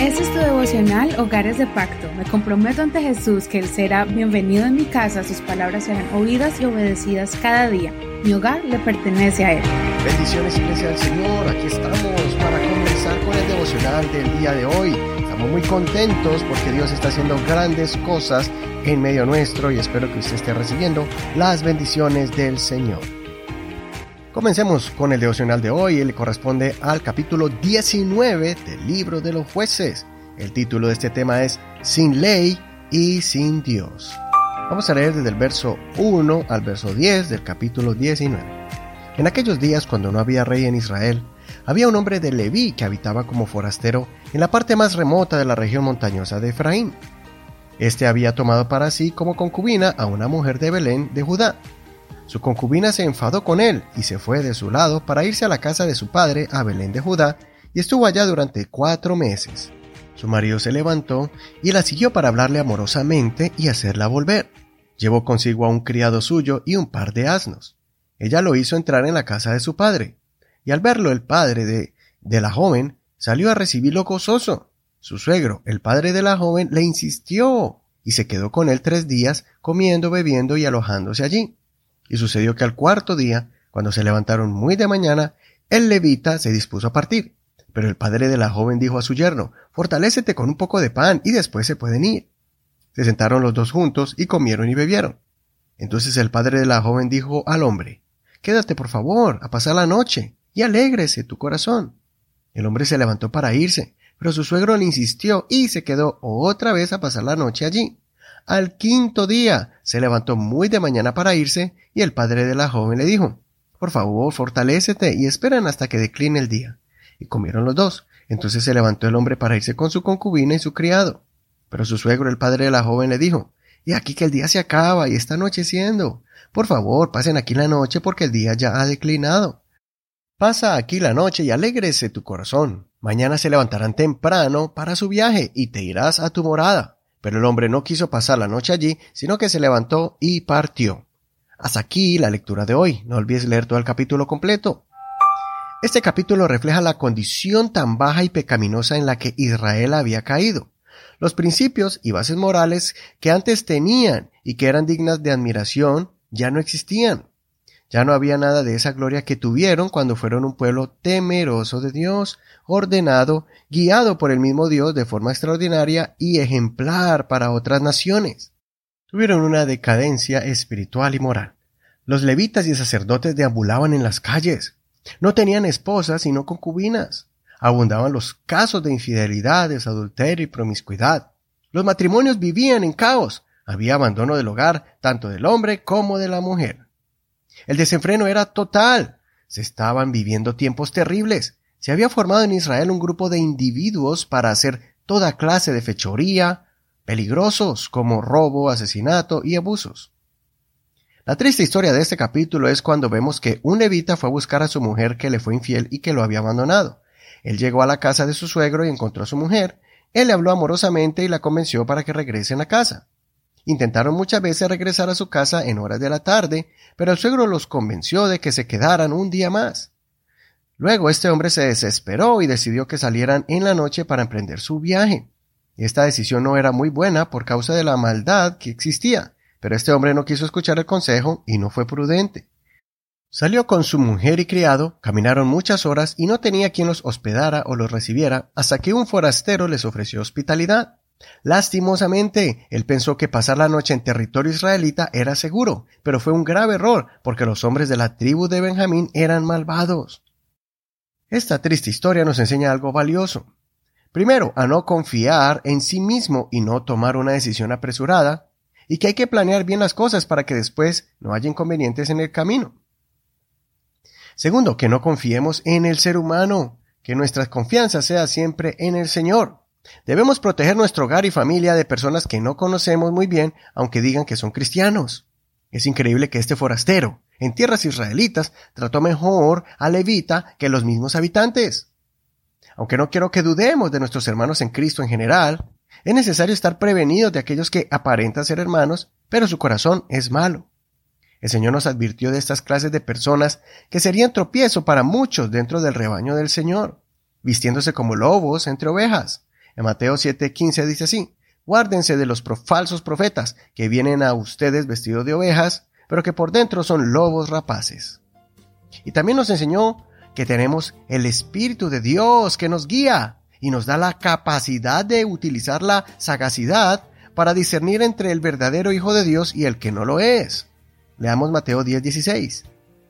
Este es tu devocional Hogares de Pacto. Me comprometo ante Jesús que Él será bienvenido en mi casa, sus palabras serán oídas y obedecidas cada día. Mi hogar le pertenece a Él. Bendiciones Iglesia del Señor, aquí estamos para comenzar con el devocional del día de hoy. Estamos muy contentos porque Dios está haciendo grandes cosas en medio nuestro y espero que usted esté recibiendo las bendiciones del Señor. Comencemos con el devocional de hoy, él corresponde al capítulo 19 del libro de los jueces. El título de este tema es Sin ley y sin Dios. Vamos a leer desde el verso 1 al verso 10 del capítulo 19. En aquellos días cuando no había rey en Israel, había un hombre de Leví que habitaba como forastero en la parte más remota de la región montañosa de Efraín. Este había tomado para sí como concubina a una mujer de Belén de Judá su concubina se enfadó con él y se fue de su lado para irse a la casa de su padre a Belén de Judá y estuvo allá durante cuatro meses. Su marido se levantó y la siguió para hablarle amorosamente y hacerla volver. Llevó consigo a un criado suyo y un par de asnos. Ella lo hizo entrar en la casa de su padre, y al verlo el padre de, de la joven salió a recibirlo gozoso. Su suegro, el padre de la joven, le insistió y se quedó con él tres días comiendo, bebiendo y alojándose allí. Y sucedió que al cuarto día, cuando se levantaron muy de mañana, el levita se dispuso a partir. Pero el padre de la joven dijo a su yerno, Fortalécete con un poco de pan y después se pueden ir. Se sentaron los dos juntos y comieron y bebieron. Entonces el padre de la joven dijo al hombre, Quédate por favor a pasar la noche y alégrese tu corazón. El hombre se levantó para irse, pero su suegro le insistió y se quedó otra vez a pasar la noche allí. Al quinto día se levantó muy de mañana para irse y el padre de la joven le dijo, Por favor, fortalécete y esperen hasta que decline el día. Y comieron los dos. Entonces se levantó el hombre para irse con su concubina y su criado. Pero su suegro, el padre de la joven, le dijo, Y aquí que el día se acaba y está anocheciendo. Por favor, pasen aquí la noche porque el día ya ha declinado. Pasa aquí la noche y alégrese tu corazón. Mañana se levantarán temprano para su viaje y te irás a tu morada. Pero el hombre no quiso pasar la noche allí, sino que se levantó y partió. Hasta aquí la lectura de hoy. No olvides leer todo el capítulo completo. Este capítulo refleja la condición tan baja y pecaminosa en la que Israel había caído. Los principios y bases morales que antes tenían y que eran dignas de admiración ya no existían. Ya no había nada de esa gloria que tuvieron cuando fueron un pueblo temeroso de Dios, ordenado, guiado por el mismo Dios de forma extraordinaria y ejemplar para otras naciones. Tuvieron una decadencia espiritual y moral. Los levitas y sacerdotes deambulaban en las calles. No tenían esposas sino concubinas. Abundaban los casos de infidelidades, adulterio y promiscuidad. Los matrimonios vivían en caos. Había abandono del hogar, tanto del hombre como de la mujer. El desenfreno era total. Se estaban viviendo tiempos terribles. Se había formado en Israel un grupo de individuos para hacer toda clase de fechoría, peligrosos como robo, asesinato y abusos. La triste historia de este capítulo es cuando vemos que un levita fue a buscar a su mujer que le fue infiel y que lo había abandonado. Él llegó a la casa de su suegro y encontró a su mujer. Él le habló amorosamente y la convenció para que regrese a casa. Intentaron muchas veces regresar a su casa en horas de la tarde, pero el suegro los convenció de que se quedaran un día más. Luego este hombre se desesperó y decidió que salieran en la noche para emprender su viaje. Esta decisión no era muy buena por causa de la maldad que existía, pero este hombre no quiso escuchar el consejo y no fue prudente. Salió con su mujer y criado, caminaron muchas horas y no tenía quien los hospedara o los recibiera hasta que un forastero les ofreció hospitalidad. Lastimosamente, él pensó que pasar la noche en territorio israelita era seguro, pero fue un grave error, porque los hombres de la tribu de Benjamín eran malvados. Esta triste historia nos enseña algo valioso. Primero, a no confiar en sí mismo y no tomar una decisión apresurada, y que hay que planear bien las cosas para que después no haya inconvenientes en el camino. Segundo, que no confiemos en el ser humano, que nuestra confianza sea siempre en el Señor. Debemos proteger nuestro hogar y familia de personas que no conocemos muy bien, aunque digan que son cristianos. Es increíble que este forastero, en tierras israelitas, trató mejor a Levita que los mismos habitantes. Aunque no quiero que dudemos de nuestros hermanos en Cristo en general, es necesario estar prevenidos de aquellos que aparentan ser hermanos, pero su corazón es malo. El Señor nos advirtió de estas clases de personas que serían tropiezo para muchos dentro del rebaño del Señor. vistiéndose como lobos entre ovejas. En Mateo 7:15 dice así, Guárdense de los falsos profetas que vienen a ustedes vestidos de ovejas, pero que por dentro son lobos rapaces. Y también nos enseñó que tenemos el Espíritu de Dios que nos guía y nos da la capacidad de utilizar la sagacidad para discernir entre el verdadero Hijo de Dios y el que no lo es. Leamos Mateo 10:16.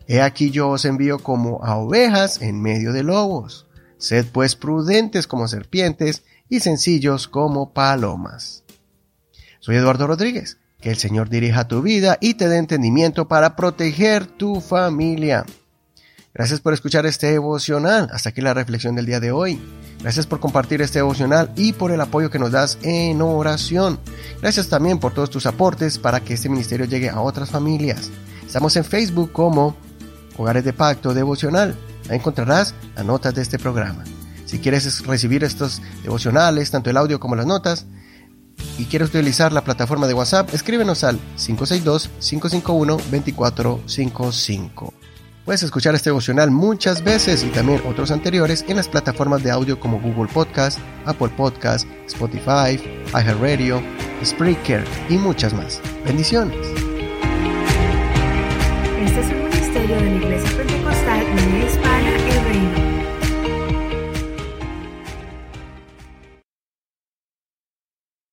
He aquí yo os envío como a ovejas en medio de lobos. Sed pues prudentes como serpientes y sencillos como palomas. Soy Eduardo Rodríguez. Que el Señor dirija tu vida y te dé entendimiento para proteger tu familia. Gracias por escuchar este devocional. Hasta aquí la reflexión del día de hoy. Gracias por compartir este devocional y por el apoyo que nos das en oración. Gracias también por todos tus aportes para que este ministerio llegue a otras familias. Estamos en Facebook como Hogares de Pacto Devocional. Ahí encontrarás las notas de este programa. Si quieres recibir estos devocionales, tanto el audio como las notas, y quieres utilizar la plataforma de WhatsApp, escríbenos al 562-551-2455. Puedes escuchar este devocional muchas veces y también otros anteriores en las plataformas de audio como Google Podcast, Apple Podcast, Spotify, iHeartRadio, Spreaker y muchas más. Bendiciones. Este es un ministerio de la Iglesia Pentecostal Hispana El Reino.